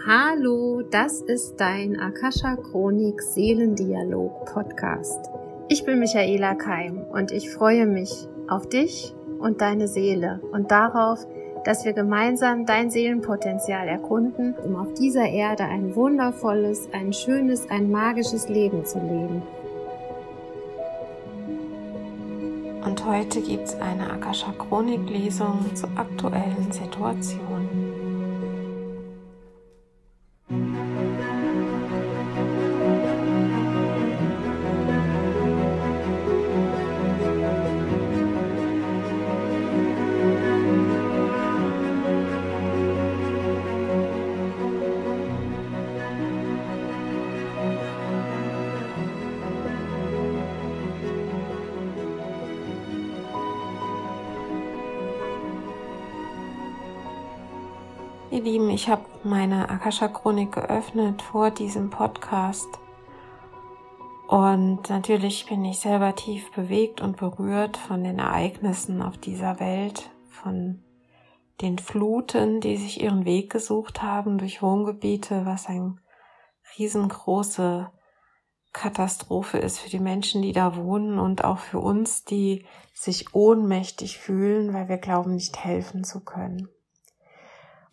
Hallo, das ist dein Akasha Chronik Seelendialog Podcast. Ich bin Michaela Keim und ich freue mich auf dich und deine Seele und darauf, dass wir gemeinsam dein Seelenpotenzial erkunden, um auf dieser Erde ein wundervolles, ein schönes, ein magisches Leben zu leben. Und heute gibt es eine Akasha Chronik Lesung zur aktuellen Situation. Meine Akasha-Chronik geöffnet vor diesem Podcast. Und natürlich bin ich selber tief bewegt und berührt von den Ereignissen auf dieser Welt, von den Fluten, die sich ihren Weg gesucht haben durch Wohngebiete, was eine riesengroße Katastrophe ist für die Menschen, die da wohnen und auch für uns, die sich ohnmächtig fühlen, weil wir glauben, nicht helfen zu können.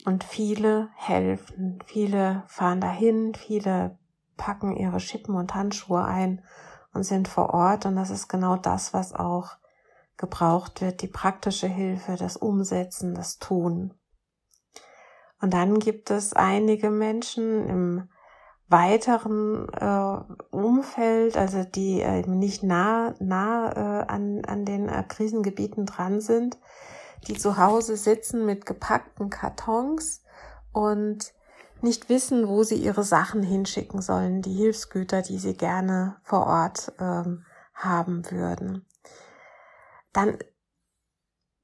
Und viele helfen, viele fahren dahin, viele packen ihre Schippen und Handschuhe ein und sind vor Ort. Und das ist genau das, was auch gebraucht wird, die praktische Hilfe, das Umsetzen, das Tun. Und dann gibt es einige Menschen im weiteren äh, Umfeld, also die äh, nicht nah, nah äh, an, an den äh, Krisengebieten dran sind, die zu Hause sitzen mit gepackten Kartons und nicht wissen, wo sie ihre Sachen hinschicken sollen, die Hilfsgüter, die sie gerne vor Ort ähm, haben würden. Dann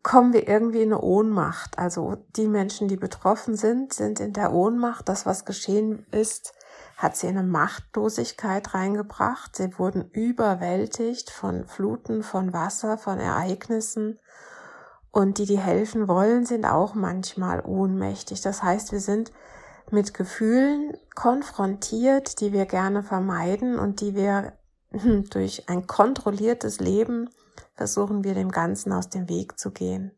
kommen wir irgendwie in eine Ohnmacht. Also die Menschen, die betroffen sind, sind in der Ohnmacht. Das, was geschehen ist, hat sie in eine Machtlosigkeit reingebracht. Sie wurden überwältigt von Fluten, von Wasser, von Ereignissen und die, die helfen wollen, sind auch manchmal ohnmächtig. Das heißt, wir sind mit Gefühlen konfrontiert, die wir gerne vermeiden und die wir durch ein kontrolliertes Leben versuchen wir dem Ganzen aus dem Weg zu gehen.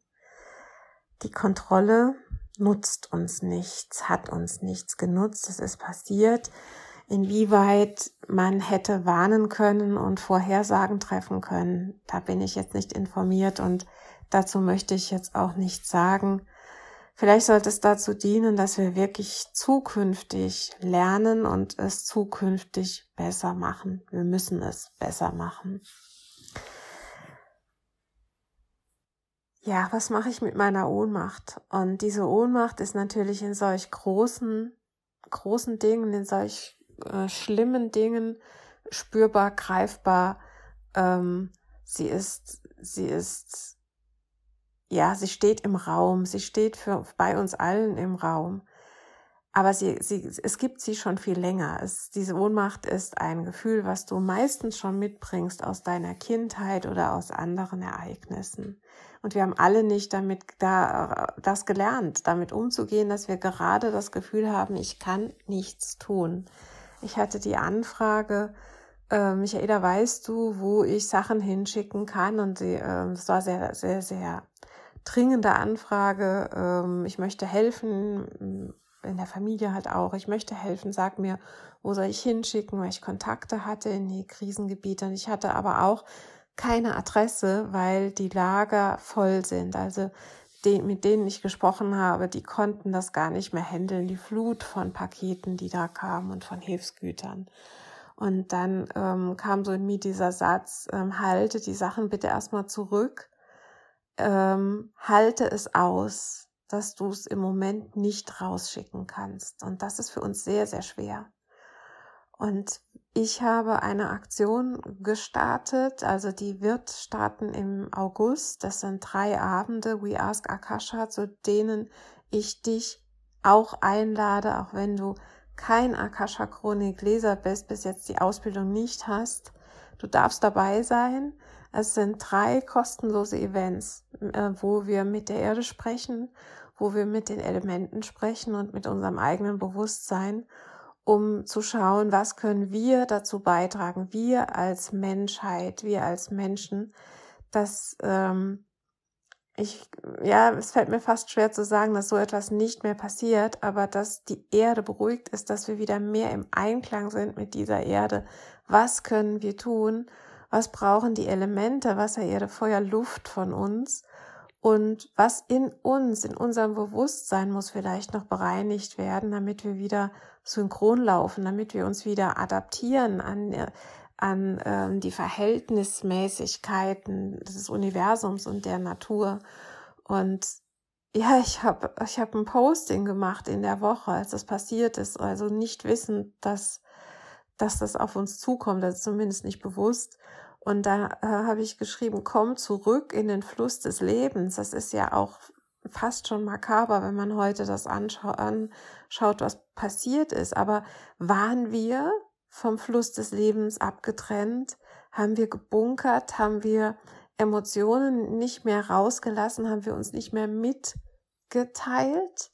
Die Kontrolle nutzt uns nichts, hat uns nichts genutzt, es ist passiert. Inwieweit man hätte warnen können und Vorhersagen treffen können, da bin ich jetzt nicht informiert und Dazu möchte ich jetzt auch nichts sagen. Vielleicht sollte es dazu dienen, dass wir wirklich zukünftig lernen und es zukünftig besser machen. Wir müssen es besser machen. Ja, was mache ich mit meiner Ohnmacht? Und diese Ohnmacht ist natürlich in solch großen, großen Dingen, in solch äh, schlimmen Dingen spürbar, greifbar. Ähm, sie ist, sie ist ja, sie steht im Raum, sie steht für, bei uns allen im Raum. Aber sie, sie, es gibt sie schon viel länger. Es, diese Ohnmacht ist ein Gefühl, was du meistens schon mitbringst aus deiner Kindheit oder aus anderen Ereignissen. Und wir haben alle nicht damit da, das gelernt, damit umzugehen, dass wir gerade das Gefühl haben, ich kann nichts tun. Ich hatte die Anfrage, äh, Michaela, weißt du, wo ich Sachen hinschicken kann? Und sie, äh, das war sehr, sehr, sehr dringende Anfrage, ähm, ich möchte helfen, in der Familie halt auch, ich möchte helfen, sag mir, wo soll ich hinschicken, weil ich Kontakte hatte in die Krisengebiete und ich hatte aber auch keine Adresse, weil die Lager voll sind. Also die, mit denen ich gesprochen habe, die konnten das gar nicht mehr handeln, die Flut von Paketen, die da kamen und von Hilfsgütern. Und dann ähm, kam so in mir dieser Satz, ähm, halte die Sachen bitte erstmal zurück ähm, halte es aus, dass du es im Moment nicht rausschicken kannst. Und das ist für uns sehr, sehr schwer. Und ich habe eine Aktion gestartet, also die wird starten im August. Das sind drei Abende, We Ask Akasha, zu denen ich dich auch einlade, auch wenn du kein Akasha Chronik Leser bist, bis jetzt die Ausbildung nicht hast. Du darfst dabei sein. Es sind drei kostenlose Events, äh, wo wir mit der Erde sprechen, wo wir mit den Elementen sprechen und mit unserem eigenen Bewusstsein, um zu schauen, was können wir dazu beitragen, wir als Menschheit, wir als Menschen, dass ähm, ich, ja, es fällt mir fast schwer zu sagen, dass so etwas nicht mehr passiert, aber dass die Erde beruhigt ist, dass wir wieder mehr im Einklang sind mit dieser Erde. Was können wir tun? Was brauchen die Elemente, Wasser, Erde, Feuer, Luft von uns? Und was in uns, in unserem Bewusstsein muss vielleicht noch bereinigt werden, damit wir wieder synchron laufen, damit wir uns wieder adaptieren an, an ähm, die Verhältnismäßigkeiten des Universums und der Natur. Und ja, ich habe ich hab ein Posting gemacht in der Woche, als das passiert ist, also nicht wissend, dass, dass das auf uns zukommt, also zumindest nicht bewusst. Und da äh, habe ich geschrieben, komm zurück in den Fluss des Lebens. Das ist ja auch fast schon makaber, wenn man heute das anschaut, anschaut was passiert ist. Aber waren wir vom Fluss des Lebens abgetrennt? Haben wir gebunkert? Haben wir Emotionen nicht mehr rausgelassen? Haben wir uns nicht mehr mitgeteilt?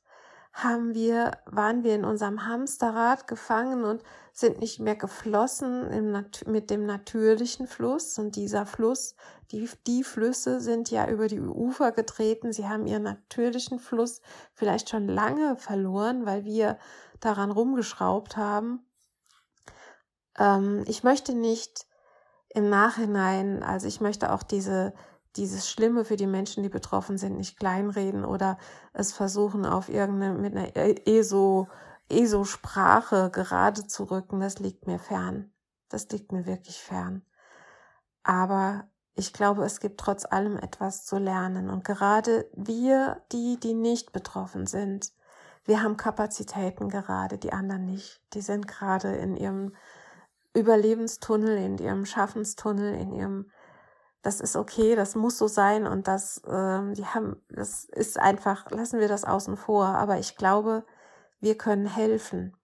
Haben wir, waren wir in unserem Hamsterrad gefangen und sind nicht mehr geflossen im, mit dem natürlichen Fluss? Und dieser Fluss, die, die Flüsse sind ja über die Ufer getreten. Sie haben ihren natürlichen Fluss vielleicht schon lange verloren, weil wir daran rumgeschraubt haben. Ähm, ich möchte nicht im Nachhinein, also ich möchte auch diese, dieses Schlimme für die Menschen, die betroffen sind, nicht kleinreden oder es versuchen auf irgendeine, mit einer ESO, ESO-Sprache gerade zu rücken, das liegt mir fern. Das liegt mir wirklich fern. Aber ich glaube, es gibt trotz allem etwas zu lernen. Und gerade wir, die, die nicht betroffen sind, wir haben Kapazitäten gerade, die anderen nicht. Die sind gerade in ihrem Überlebenstunnel, in ihrem Schaffenstunnel, in ihrem, das ist okay, das muss so sein und das, äh, die haben, das ist einfach, lassen wir das außen vor. Aber ich glaube, wir können helfen.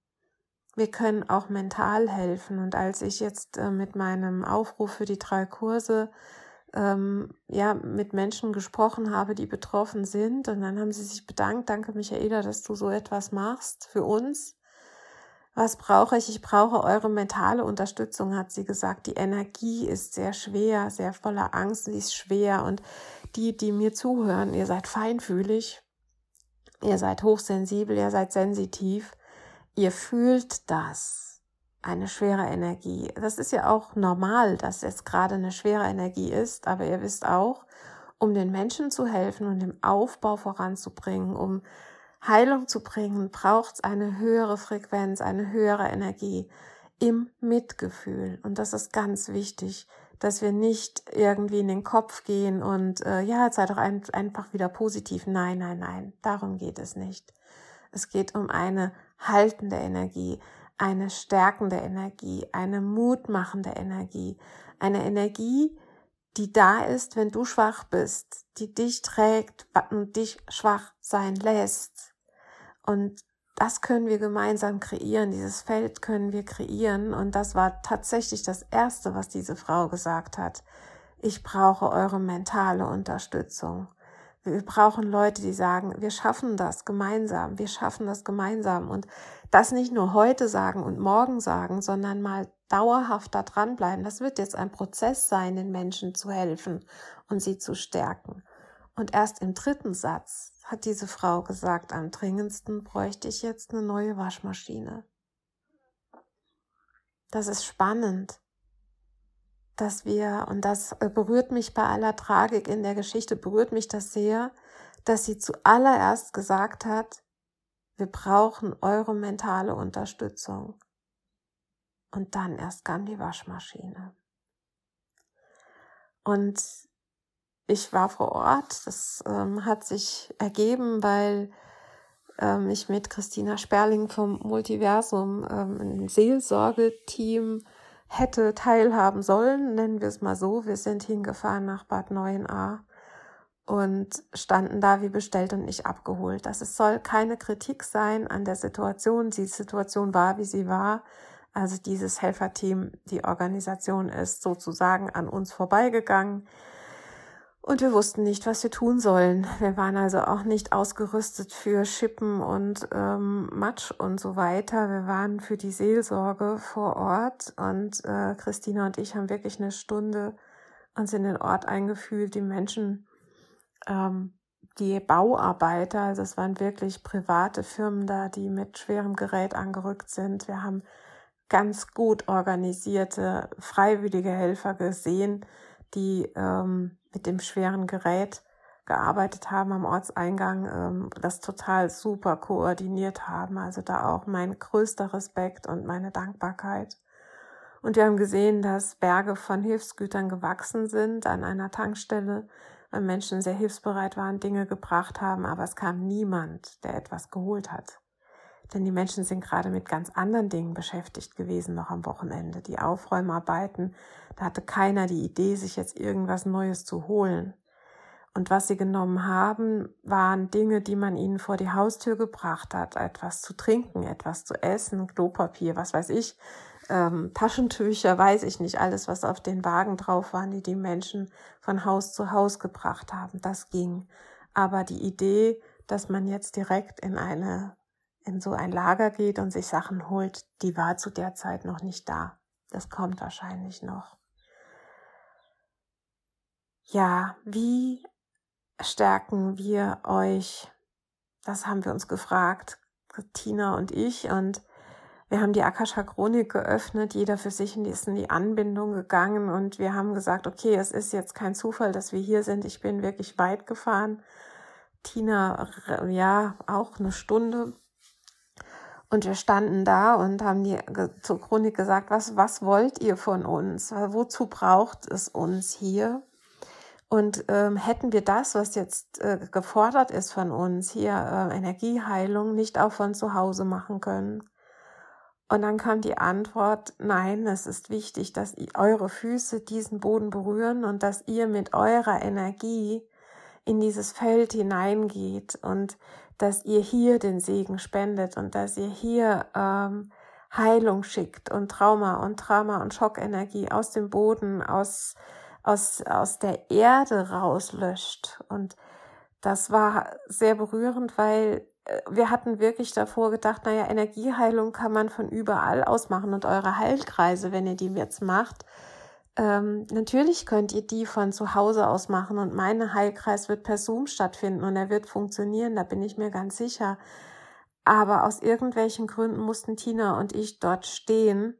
Wir können auch mental helfen. Und als ich jetzt äh, mit meinem Aufruf für die drei Kurse ähm, ja mit Menschen gesprochen habe, die betroffen sind, und dann haben sie sich bedankt, danke Michaela, dass du so etwas machst für uns was brauche ich? Ich brauche eure mentale Unterstützung, hat sie gesagt. Die Energie ist sehr schwer, sehr voller Angst, sie ist schwer. Und die, die mir zuhören, ihr seid feinfühlig, ihr seid hochsensibel, ihr seid sensitiv, ihr fühlt das. Eine schwere Energie. Das ist ja auch normal, dass es gerade eine schwere Energie ist, aber ihr wisst auch, um den Menschen zu helfen und den Aufbau voranzubringen, um Heilung zu bringen, braucht es eine höhere Frequenz, eine höhere Energie im Mitgefühl. Und das ist ganz wichtig, dass wir nicht irgendwie in den Kopf gehen und äh, ja, sei doch ein, einfach wieder positiv. Nein, nein, nein, darum geht es nicht. Es geht um eine haltende Energie, eine stärkende Energie, eine mutmachende Energie, eine Energie, die da ist, wenn du schwach bist, die dich trägt und dich schwach sein lässt. Und das können wir gemeinsam kreieren, dieses Feld können wir kreieren. Und das war tatsächlich das Erste, was diese Frau gesagt hat. Ich brauche eure mentale Unterstützung. Wir brauchen Leute, die sagen, wir schaffen das gemeinsam, wir schaffen das gemeinsam. Und das nicht nur heute sagen und morgen sagen, sondern mal dauerhaft da dranbleiben. Das wird jetzt ein Prozess sein, den Menschen zu helfen und sie zu stärken. Und erst im dritten Satz hat diese Frau gesagt, am dringendsten bräuchte ich jetzt eine neue Waschmaschine. Das ist spannend, dass wir, und das berührt mich bei aller Tragik in der Geschichte, berührt mich das sehr, dass sie zuallererst gesagt hat, wir brauchen eure mentale Unterstützung. Und dann erst kam die Waschmaschine. Und ich war vor Ort. Das ähm, hat sich ergeben, weil ähm, ich mit Christina Sperling vom Multiversum ähm, ein Seelsorgeteam hätte teilhaben sollen, nennen wir es mal so. Wir sind hingefahren nach Bad 9a und standen da wie bestellt und nicht abgeholt. Das es soll keine Kritik sein an der Situation. Die Situation war, wie sie war. Also dieses Helferteam, die Organisation ist sozusagen an uns vorbeigegangen. Und wir wussten nicht, was wir tun sollen. Wir waren also auch nicht ausgerüstet für Schippen und ähm, Matsch und so weiter. Wir waren für die Seelsorge vor Ort und äh, Christina und ich haben wirklich eine Stunde uns in den Ort eingefühlt. Die Menschen, ähm, die Bauarbeiter, also es waren wirklich private Firmen da, die mit schwerem Gerät angerückt sind. Wir haben ganz gut organisierte freiwillige Helfer gesehen, die ähm, mit dem schweren Gerät gearbeitet haben am Ortseingang, ähm, das total super koordiniert haben. Also da auch mein größter Respekt und meine Dankbarkeit. Und wir haben gesehen, dass Berge von Hilfsgütern gewachsen sind an einer Tankstelle, weil Menschen sehr hilfsbereit waren, Dinge gebracht haben, aber es kam niemand, der etwas geholt hat. Denn die Menschen sind gerade mit ganz anderen Dingen beschäftigt gewesen noch am Wochenende. Die Aufräumarbeiten, da hatte keiner die Idee, sich jetzt irgendwas Neues zu holen. Und was sie genommen haben, waren Dinge, die man ihnen vor die Haustür gebracht hat. Etwas zu trinken, etwas zu essen, Klopapier, was weiß ich, ähm, Taschentücher, weiß ich nicht, alles, was auf den Wagen drauf waren, die die Menschen von Haus zu Haus gebracht haben. Das ging. Aber die Idee, dass man jetzt direkt in eine in so ein Lager geht und sich Sachen holt, die war zu der Zeit noch nicht da. Das kommt wahrscheinlich noch. Ja, wie stärken wir euch? Das haben wir uns gefragt, Tina und ich. Und wir haben die Akasha Chronik geöffnet, jeder für sich ist in die Anbindung gegangen und wir haben gesagt, okay, es ist jetzt kein Zufall, dass wir hier sind. Ich bin wirklich weit gefahren. Tina, ja, auch eine Stunde und wir standen da und haben die zur Chronik gesagt, was, was wollt ihr von uns? Wozu braucht es uns hier? Und ähm, hätten wir das, was jetzt äh, gefordert ist von uns, hier äh, Energieheilung, nicht auch von zu Hause machen können? Und dann kam die Antwort, nein, es ist wichtig, dass eure Füße diesen Boden berühren und dass ihr mit eurer Energie in dieses Feld hineingeht und dass ihr hier den Segen spendet und dass ihr hier ähm, Heilung schickt und Trauma und Trauma und Schockenergie aus dem Boden, aus, aus, aus der Erde rauslöscht. Und das war sehr berührend, weil äh, wir hatten wirklich davor gedacht, naja, Energieheilung kann man von überall aus machen und eure Heilkreise, wenn ihr die jetzt macht, ähm, natürlich könnt ihr die von zu Hause aus machen und mein Heilkreis wird per Zoom stattfinden und er wird funktionieren, da bin ich mir ganz sicher. Aber aus irgendwelchen Gründen mussten Tina und ich dort stehen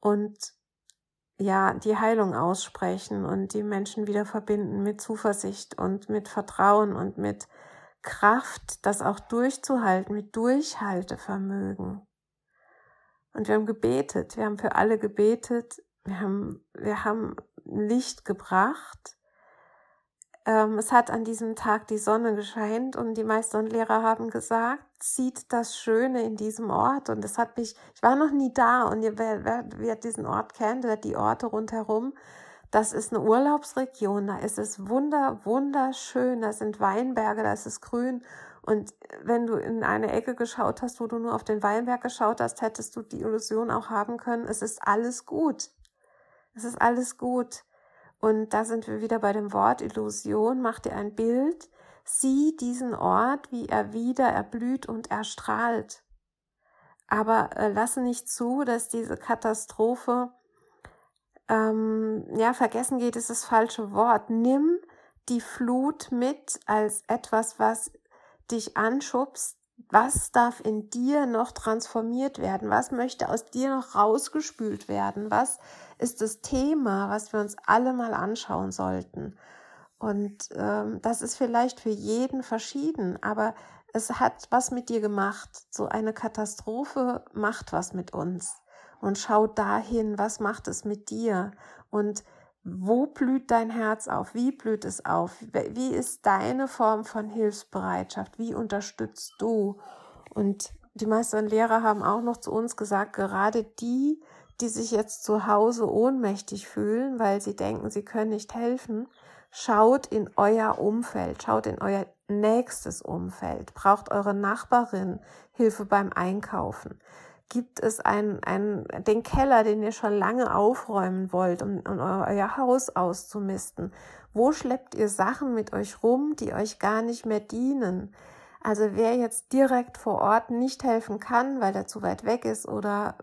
und ja, die Heilung aussprechen und die Menschen wieder verbinden mit Zuversicht und mit Vertrauen und mit Kraft, das auch durchzuhalten, mit Durchhaltevermögen. Und wir haben gebetet, wir haben für alle gebetet, wir haben, wir haben Licht gebracht. Ähm, es hat an diesem Tag die Sonne gescheint und die Meister und Lehrer haben gesagt, sieht das Schöne in diesem Ort. Und es hat mich, ich war noch nie da und wer, wer, wer diesen Ort kennt, wer die Orte rundherum, das ist eine Urlaubsregion, da ist es wunder, wunderschön, da sind Weinberge, da ist es grün. Und wenn du in eine Ecke geschaut hast, wo du nur auf den Weinberg geschaut hast, hättest du die Illusion auch haben können, es ist alles gut. Es ist alles gut. Und da sind wir wieder bei dem Wort Illusion. Mach dir ein Bild. Sieh diesen Ort, wie er wieder erblüht und erstrahlt. Aber äh, lasse nicht zu, dass diese Katastrophe, ähm, ja, vergessen geht, ist das falsche Wort. Nimm die Flut mit als etwas, was dich anschubst, was darf in dir noch transformiert werden? Was möchte aus dir noch rausgespült werden? Was ist das Thema, was wir uns alle mal anschauen sollten? Und ähm, das ist vielleicht für jeden verschieden, aber es hat was mit dir gemacht. So eine Katastrophe macht was mit uns. Und schau dahin, was macht es mit dir? Und wo blüht dein Herz auf? Wie blüht es auf? Wie ist deine Form von Hilfsbereitschaft? Wie unterstützt du? Und die meisten Lehrer haben auch noch zu uns gesagt, gerade die, die sich jetzt zu Hause ohnmächtig fühlen, weil sie denken, sie können nicht helfen, schaut in euer Umfeld, schaut in euer nächstes Umfeld. Braucht eure Nachbarin Hilfe beim Einkaufen? Gibt es einen, einen, den Keller, den ihr schon lange aufräumen wollt, um, um euer Haus auszumisten? Wo schleppt ihr Sachen mit euch rum, die euch gar nicht mehr dienen? Also wer jetzt direkt vor Ort nicht helfen kann, weil er zu weit weg ist oder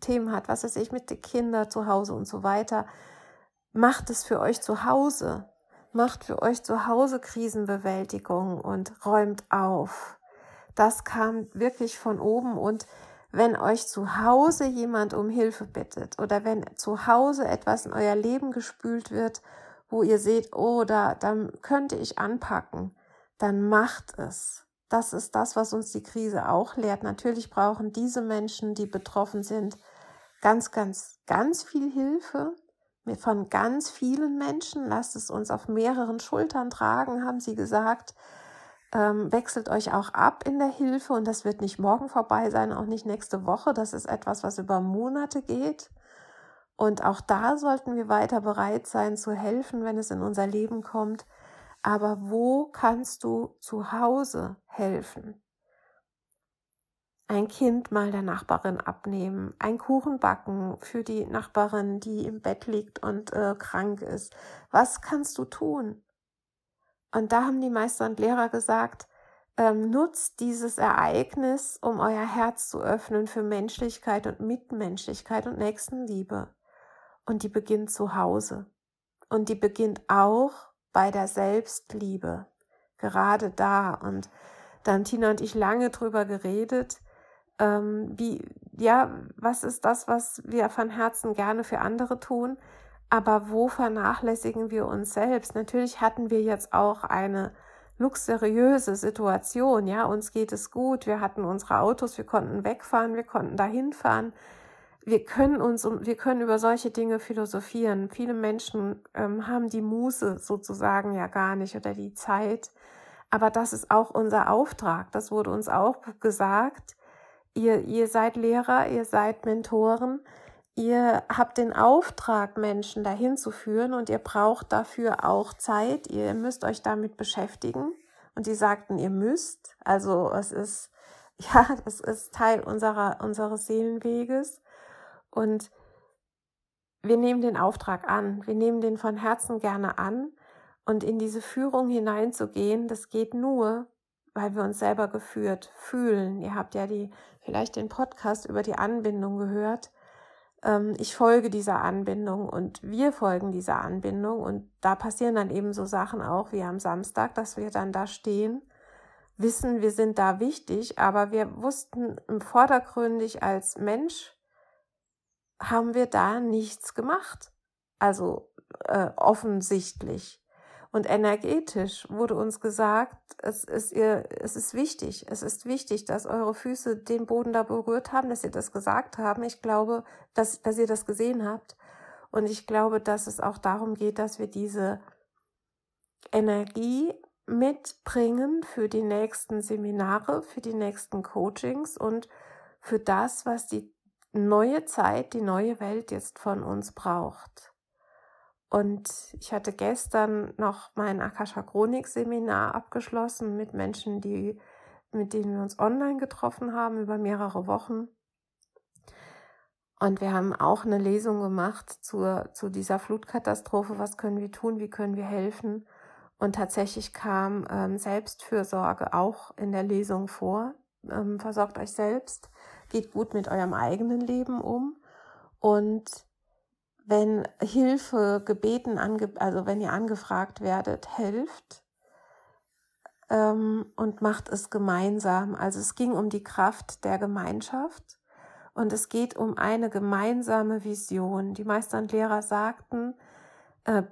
Themen hat, was weiß ich, mit den Kindern zu Hause und so weiter, macht es für euch zu Hause. Macht für euch zu Hause Krisenbewältigung und räumt auf. Das kam wirklich von oben und wenn euch zu Hause jemand um Hilfe bittet oder wenn zu Hause etwas in euer Leben gespült wird, wo ihr seht, oh, da, dann könnte ich anpacken, dann macht es. Das ist das, was uns die Krise auch lehrt. Natürlich brauchen diese Menschen, die betroffen sind, ganz, ganz, ganz viel Hilfe von ganz vielen Menschen. Lasst es uns auf mehreren Schultern tragen, haben sie gesagt. Ähm, wechselt euch auch ab in der Hilfe und das wird nicht morgen vorbei sein, auch nicht nächste Woche. Das ist etwas, was über Monate geht. Und auch da sollten wir weiter bereit sein zu helfen, wenn es in unser Leben kommt. Aber wo kannst du zu Hause helfen? Ein Kind mal der Nachbarin abnehmen, ein Kuchen backen für die Nachbarin, die im Bett liegt und äh, krank ist. Was kannst du tun? Und da haben die Meister und Lehrer gesagt, ähm, nutzt dieses Ereignis, um euer Herz zu öffnen für Menschlichkeit und Mitmenschlichkeit und Nächstenliebe. Und die beginnt zu Hause. Und die beginnt auch bei der Selbstliebe. Gerade da. Und da haben Tina und ich lange drüber geredet, ähm, wie, ja, was ist das, was wir von Herzen gerne für andere tun? Aber wo vernachlässigen wir uns selbst? Natürlich hatten wir jetzt auch eine luxuriöse Situation, ja, uns geht es gut, wir hatten unsere Autos, wir konnten wegfahren, wir konnten dahin fahren, wir können uns, wir können über solche Dinge philosophieren. Viele Menschen ähm, haben die Muße sozusagen ja gar nicht oder die Zeit. Aber das ist auch unser Auftrag. Das wurde uns auch gesagt. Ihr, ihr seid Lehrer, ihr seid Mentoren. Ihr habt den Auftrag, Menschen dahin zu führen und ihr braucht dafür auch Zeit. Ihr müsst euch damit beschäftigen. Und die sagten, ihr müsst. Also es ist, ja, das ist Teil unserer, unseres Seelenweges. Und wir nehmen den Auftrag an, wir nehmen den von Herzen gerne an und in diese Führung hineinzugehen, das geht nur, weil wir uns selber geführt fühlen. Ihr habt ja die, vielleicht den Podcast über die Anbindung gehört. Ähm, ich folge dieser Anbindung und wir folgen dieser Anbindung und da passieren dann eben so Sachen auch wie am Samstag, dass wir dann da stehen, wissen, wir sind da wichtig, aber wir wussten im vordergründig als Mensch, haben wir da nichts gemacht. Also äh, offensichtlich. Und energetisch wurde uns gesagt, es ist ihr, es ist wichtig, es ist wichtig, dass eure Füße den Boden da berührt haben, dass ihr das gesagt haben. Ich glaube, dass, dass ihr das gesehen habt. Und ich glaube, dass es auch darum geht, dass wir diese Energie mitbringen für die nächsten Seminare, für die nächsten Coachings und für das, was die neue Zeit, die neue Welt jetzt von uns braucht. Und ich hatte gestern noch mein Akasha Chronik Seminar abgeschlossen mit Menschen, die, mit denen wir uns online getroffen haben über mehrere Wochen. Und wir haben auch eine Lesung gemacht zur, zu dieser Flutkatastrophe. Was können wir tun? Wie können wir helfen? Und tatsächlich kam ähm, Selbstfürsorge auch in der Lesung vor. Ähm, versorgt euch selbst geht gut mit eurem eigenen Leben um und wenn Hilfe gebeten, also wenn ihr angefragt werdet, helft ähm, und macht es gemeinsam. Also es ging um die Kraft der Gemeinschaft und es geht um eine gemeinsame Vision. Die Meister und Lehrer sagten, äh,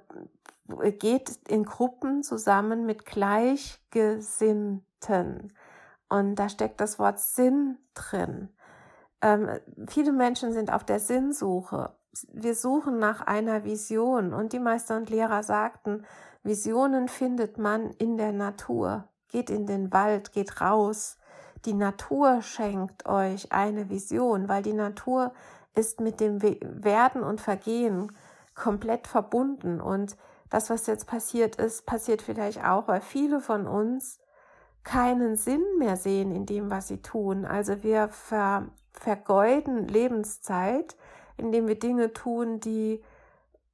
geht in Gruppen zusammen mit Gleichgesinnten. Und da steckt das Wort Sinn drin. Ähm, viele Menschen sind auf der Sinnsuche. Wir suchen nach einer Vision und die Meister und Lehrer sagten, Visionen findet man in der Natur. Geht in den Wald, geht raus. Die Natur schenkt euch eine Vision, weil die Natur ist mit dem Werden und Vergehen komplett verbunden. Und das, was jetzt passiert ist, passiert vielleicht auch, weil viele von uns keinen Sinn mehr sehen in dem, was sie tun. Also wir ver vergeuden Lebenszeit, indem wir Dinge tun, die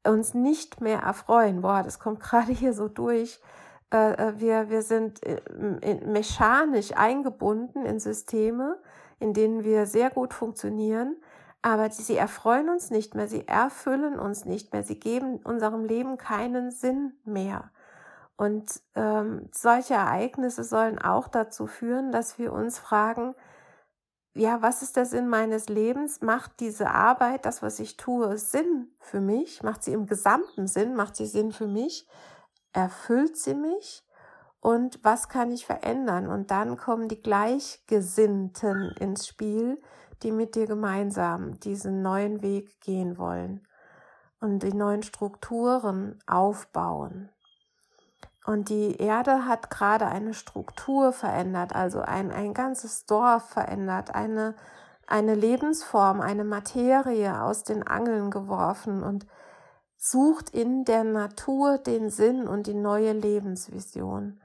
uns nicht mehr erfreuen. Boah, das kommt gerade hier so durch. Äh, äh, wir, wir sind äh, mechanisch eingebunden in Systeme, in denen wir sehr gut funktionieren, aber sie erfreuen uns nicht mehr, sie erfüllen uns nicht mehr, sie geben unserem Leben keinen Sinn mehr. Und ähm, solche Ereignisse sollen auch dazu führen, dass wir uns fragen, ja, was ist der Sinn meines Lebens? Macht diese Arbeit, das, was ich tue, Sinn für mich? Macht sie im gesamten Sinn? Macht sie Sinn für mich? Erfüllt sie mich? Und was kann ich verändern? Und dann kommen die Gleichgesinnten ins Spiel, die mit dir gemeinsam diesen neuen Weg gehen wollen und die neuen Strukturen aufbauen. Und die Erde hat gerade eine Struktur verändert, also ein, ein ganzes Dorf verändert, eine, eine Lebensform, eine Materie aus den Angeln geworfen und sucht in der Natur den Sinn und die neue Lebensvision.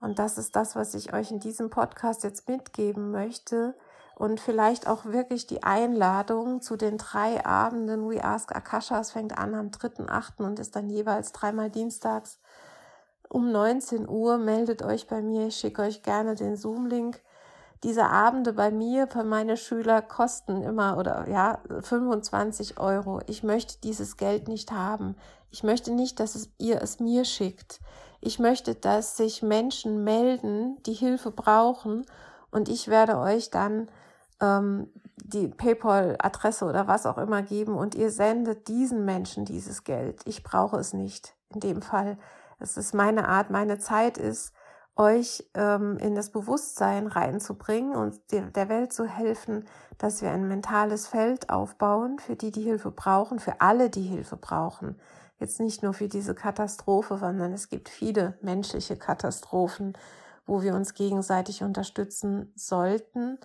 Und das ist das, was ich euch in diesem Podcast jetzt mitgeben möchte und vielleicht auch wirklich die Einladung zu den drei Abenden We Ask Akasha. Es fängt an am 3.8. und ist dann jeweils dreimal dienstags um 19 Uhr. Meldet euch bei mir. Ich schicke euch gerne den Zoom-Link. Diese Abende bei mir, für meine Schüler, kosten immer oder ja 25 Euro. Ich möchte dieses Geld nicht haben. Ich möchte nicht, dass es, ihr es mir schickt. Ich möchte, dass sich Menschen melden, die Hilfe brauchen und ich werde euch dann ähm, die PayPal-Adresse oder was auch immer geben und ihr sendet diesen Menschen dieses Geld. Ich brauche es nicht in dem Fall. Es ist meine Art, meine Zeit ist, euch ähm, in das Bewusstsein reinzubringen und der Welt zu helfen, dass wir ein mentales Feld aufbauen für die, die Hilfe brauchen, für alle, die Hilfe brauchen. Jetzt nicht nur für diese Katastrophe, sondern es gibt viele menschliche Katastrophen, wo wir uns gegenseitig unterstützen sollten.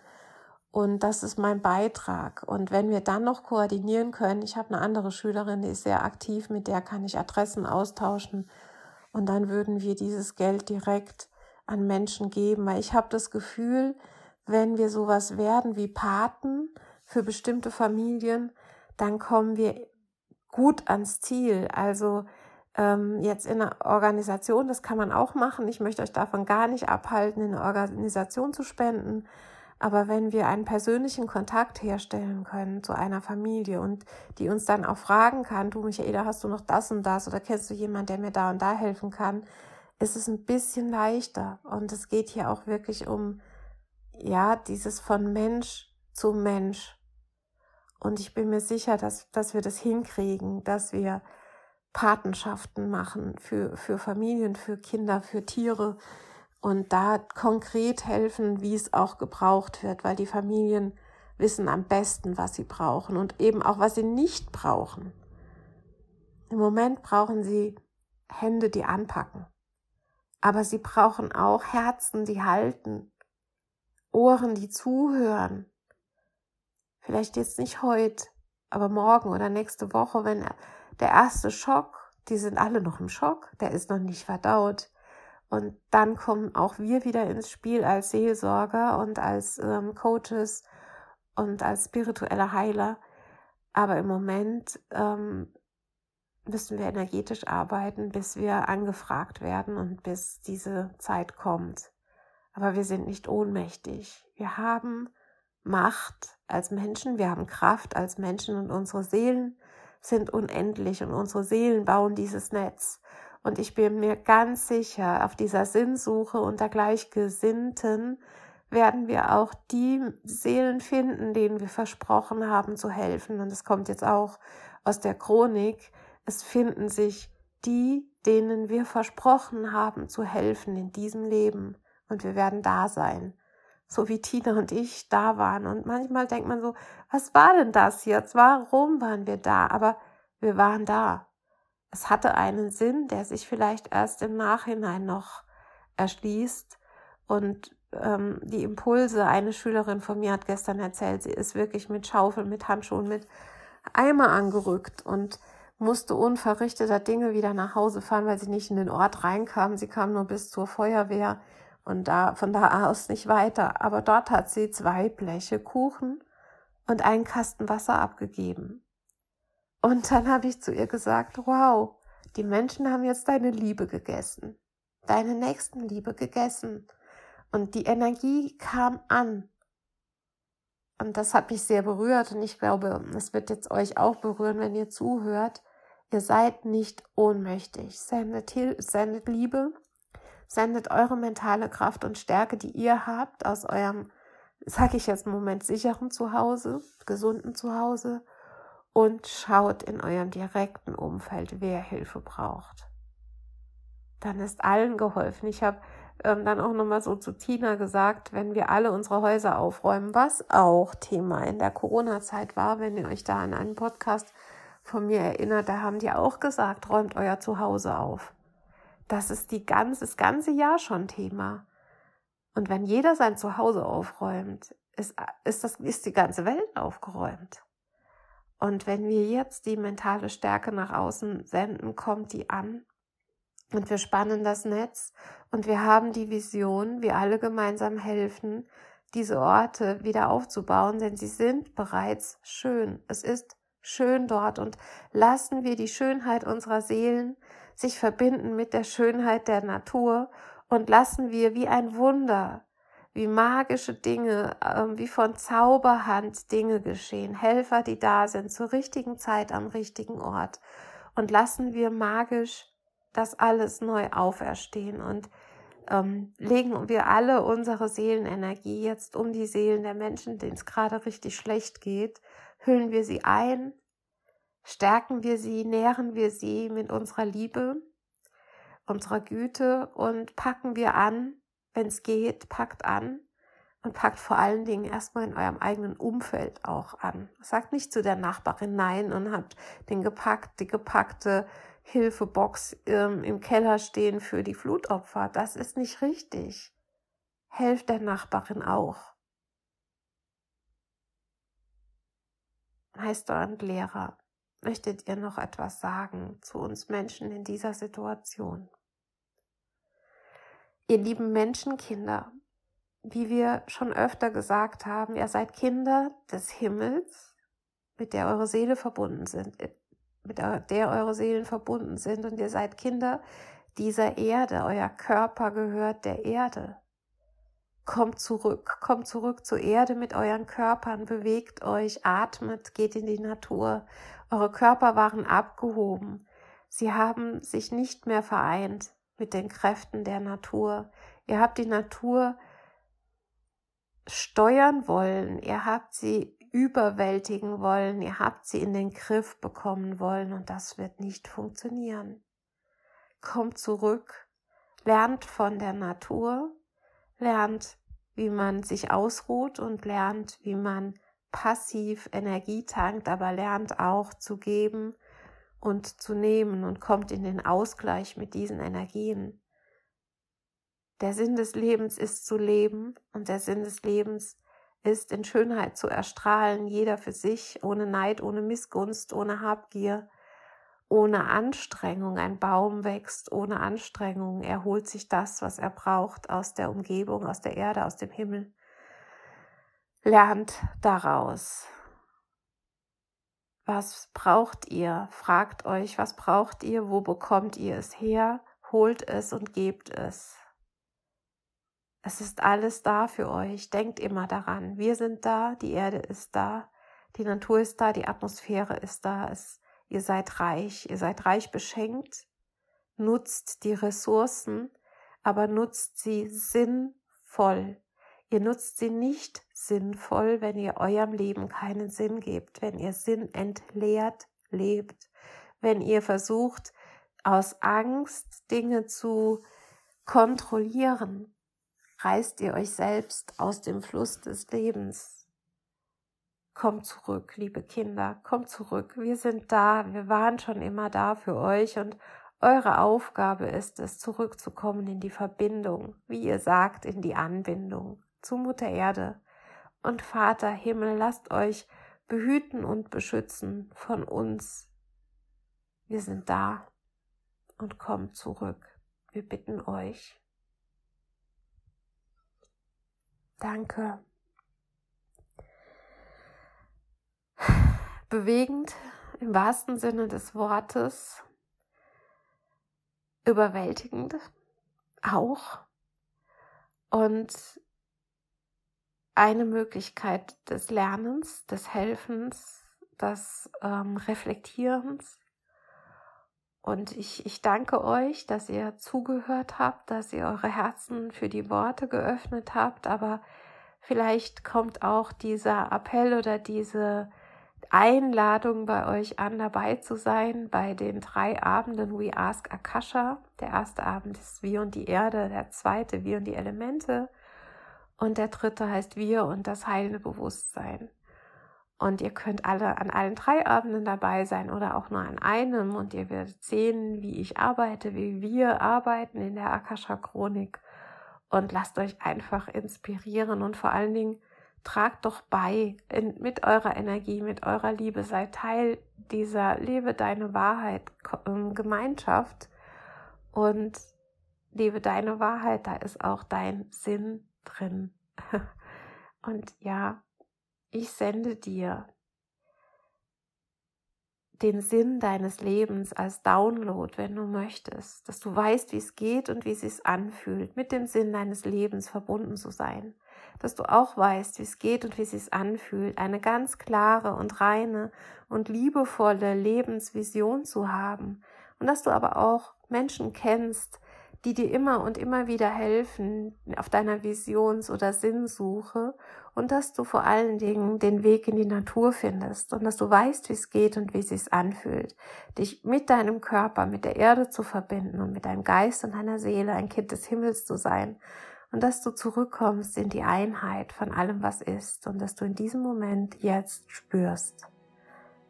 Und das ist mein Beitrag. Und wenn wir dann noch koordinieren können, ich habe eine andere Schülerin, die ist sehr aktiv, mit der kann ich Adressen austauschen und dann würden wir dieses Geld direkt an Menschen geben, weil ich habe das Gefühl, wenn wir sowas werden wie Paten für bestimmte Familien, dann kommen wir gut ans Ziel. Also ähm, jetzt in einer Organisation, das kann man auch machen. Ich möchte euch davon gar nicht abhalten, in eine Organisation zu spenden. Aber wenn wir einen persönlichen Kontakt herstellen können zu einer Familie und die uns dann auch fragen kann, du Michaela, hast du noch das und das oder kennst du jemanden, der mir da und da helfen kann, ist es ein bisschen leichter. Und es geht hier auch wirklich um, ja, dieses von Mensch zu Mensch. Und ich bin mir sicher, dass, dass wir das hinkriegen, dass wir Patenschaften machen für, für Familien, für Kinder, für Tiere, und da konkret helfen, wie es auch gebraucht wird, weil die Familien wissen am besten, was sie brauchen und eben auch, was sie nicht brauchen. Im Moment brauchen sie Hände, die anpacken. Aber sie brauchen auch Herzen, die halten, Ohren, die zuhören. Vielleicht jetzt nicht heute, aber morgen oder nächste Woche, wenn der erste Schock, die sind alle noch im Schock, der ist noch nicht verdaut. Und dann kommen auch wir wieder ins Spiel als Seelsorger und als ähm, Coaches und als spirituelle Heiler. Aber im Moment ähm, müssen wir energetisch arbeiten, bis wir angefragt werden und bis diese Zeit kommt. Aber wir sind nicht ohnmächtig. Wir haben Macht als Menschen, wir haben Kraft als Menschen und unsere Seelen sind unendlich und unsere Seelen bauen dieses Netz. Und ich bin mir ganz sicher, auf dieser Sinnsuche unter Gleichgesinnten werden wir auch die Seelen finden, denen wir versprochen haben zu helfen. Und es kommt jetzt auch aus der Chronik. Es finden sich die, denen wir versprochen haben zu helfen in diesem Leben. Und wir werden da sein. So wie Tina und ich da waren. Und manchmal denkt man so, was war denn das jetzt? Warum waren wir da? Aber wir waren da es hatte einen Sinn, der sich vielleicht erst im Nachhinein noch erschließt. Und ähm, die Impulse, eine Schülerin von mir hat gestern erzählt, sie ist wirklich mit Schaufel, mit Handschuhen, mit Eimer angerückt und musste unverrichteter Dinge wieder nach Hause fahren, weil sie nicht in den Ort reinkam. Sie kam nur bis zur Feuerwehr und da von da aus nicht weiter. Aber dort hat sie zwei Bleche Kuchen und einen Kasten Wasser abgegeben. Und dann habe ich zu ihr gesagt, wow, die Menschen haben jetzt deine Liebe gegessen, deine Nächstenliebe gegessen. Und die Energie kam an. Und das hat mich sehr berührt und ich glaube, es wird jetzt euch auch berühren, wenn ihr zuhört. Ihr seid nicht ohnmächtig. Sendet, sendet Liebe, sendet eure mentale Kraft und Stärke, die ihr habt, aus eurem, sag ich jetzt im Moment, sicheren Zuhause, gesunden Zuhause und schaut in eurem direkten Umfeld, wer Hilfe braucht. Dann ist allen geholfen. Ich habe ähm, dann auch nochmal so zu Tina gesagt, wenn wir alle unsere Häuser aufräumen, was auch Thema in der Corona-Zeit war, wenn ihr euch da an einen Podcast von mir erinnert, da haben die auch gesagt, räumt euer Zuhause auf. Das ist die ganze, das ganze Jahr schon Thema. Und wenn jeder sein Zuhause aufräumt, ist, ist, das, ist die ganze Welt aufgeräumt. Und wenn wir jetzt die mentale Stärke nach außen senden, kommt die an. Und wir spannen das Netz. Und wir haben die Vision, wir alle gemeinsam helfen, diese Orte wieder aufzubauen, denn sie sind bereits schön. Es ist schön dort. Und lassen wir die Schönheit unserer Seelen sich verbinden mit der Schönheit der Natur. Und lassen wir wie ein Wunder, wie magische Dinge, ähm, wie von Zauberhand Dinge geschehen, Helfer, die da sind zur richtigen Zeit am richtigen Ort. Und lassen wir magisch das alles neu auferstehen und ähm, legen wir alle unsere Seelenenergie jetzt um die Seelen der Menschen, denen es gerade richtig schlecht geht, hüllen wir sie ein, stärken wir sie, nähren wir sie mit unserer Liebe, unserer Güte und packen wir an, wenn es geht, packt an und packt vor allen Dingen erstmal in eurem eigenen Umfeld auch an. Sagt nicht zu der Nachbarin Nein und habt den gepackt, die gepackte Hilfebox ähm, im Keller stehen für die Flutopfer. Das ist nicht richtig. Helft der Nachbarin auch. Meister und Lehrer, möchtet ihr noch etwas sagen zu uns Menschen in dieser Situation? Ihr lieben Menschenkinder, wie wir schon öfter gesagt haben, ihr seid Kinder des Himmels, mit der eure Seele verbunden sind, mit der eure Seelen verbunden sind und ihr seid Kinder dieser Erde, euer Körper gehört der Erde. Kommt zurück, kommt zurück zur Erde mit euren Körpern, bewegt euch, atmet, geht in die Natur. Eure Körper waren abgehoben. Sie haben sich nicht mehr vereint mit den Kräften der Natur. Ihr habt die Natur steuern wollen, ihr habt sie überwältigen wollen, ihr habt sie in den Griff bekommen wollen. Und das wird nicht funktionieren. Kommt zurück, lernt von der Natur, lernt, wie man sich ausruht. Und lernt, wie man passiv Energie tankt, aber lernt auch zu geben und zu nehmen und kommt in den Ausgleich mit diesen Energien. Der Sinn des Lebens ist zu leben und der Sinn des Lebens ist in Schönheit zu erstrahlen, jeder für sich, ohne Neid, ohne Missgunst, ohne Habgier, ohne Anstrengung. Ein Baum wächst ohne Anstrengung, er holt sich das, was er braucht, aus der Umgebung, aus der Erde, aus dem Himmel. Lernt daraus. Was braucht ihr? Fragt euch, was braucht ihr? Wo bekommt ihr es her? Holt es und gebt es. Es ist alles da für euch. Denkt immer daran. Wir sind da, die Erde ist da, die Natur ist da, die Atmosphäre ist da. Es, ihr seid reich, ihr seid reich beschenkt. Nutzt die Ressourcen, aber nutzt sie sinnvoll. Ihr nutzt sie nicht sinnvoll, wenn ihr eurem Leben keinen Sinn gebt, wenn ihr Sinn entleert lebt, wenn ihr versucht, aus Angst Dinge zu kontrollieren, reißt ihr euch selbst aus dem Fluss des Lebens. Kommt zurück, liebe Kinder, kommt zurück. Wir sind da, wir waren schon immer da für euch und eure Aufgabe ist es, zurückzukommen in die Verbindung, wie ihr sagt, in die Anbindung zu Mutter Erde. Und Vater Himmel, lasst euch behüten und beschützen von uns. Wir sind da und kommt zurück. Wir bitten euch. Danke. Bewegend im wahrsten Sinne des Wortes, überwältigend auch und eine Möglichkeit des Lernens, des Helfens, des ähm, Reflektierens. Und ich, ich danke euch, dass ihr zugehört habt, dass ihr eure Herzen für die Worte geöffnet habt, aber vielleicht kommt auch dieser Appell oder diese Einladung bei euch an, dabei zu sein bei den drei Abenden We Ask Akasha. Der erste Abend ist Wir und die Erde, der zweite Wir und die Elemente und der dritte heißt Wir und das heilende Bewusstsein. Und ihr könnt alle an allen drei Abenden dabei sein oder auch nur an einem. Und ihr werdet sehen, wie ich arbeite, wie wir arbeiten in der Akasha Chronik. Und lasst euch einfach inspirieren und vor allen Dingen tragt doch bei in, mit eurer Energie, mit eurer Liebe, seid Teil dieser Lebe deine Wahrheit ähm, Gemeinschaft. Und lebe deine Wahrheit, da ist auch dein Sinn drin. Und ja, ich sende dir den Sinn deines Lebens als Download, wenn du möchtest, dass du weißt, wie es geht und wie es sich anfühlt, mit dem Sinn deines Lebens verbunden zu sein dass du auch weißt, wie es geht und wie es sich anfühlt, eine ganz klare und reine und liebevolle Lebensvision zu haben und dass du aber auch Menschen kennst, die dir immer und immer wieder helfen auf deiner Visions- oder Sinnsuche und dass du vor allen Dingen den Weg in die Natur findest und dass du weißt, wie es geht und wie es sich anfühlt, dich mit deinem Körper, mit der Erde zu verbinden und mit deinem Geist und deiner Seele ein Kind des Himmels zu sein und dass du zurückkommst in die Einheit von allem, was ist und dass du in diesem Moment jetzt spürst,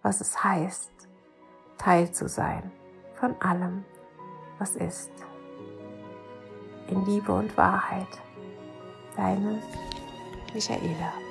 was es heißt, Teil zu sein von allem, was ist. In Liebe und Wahrheit. Deine Michaela.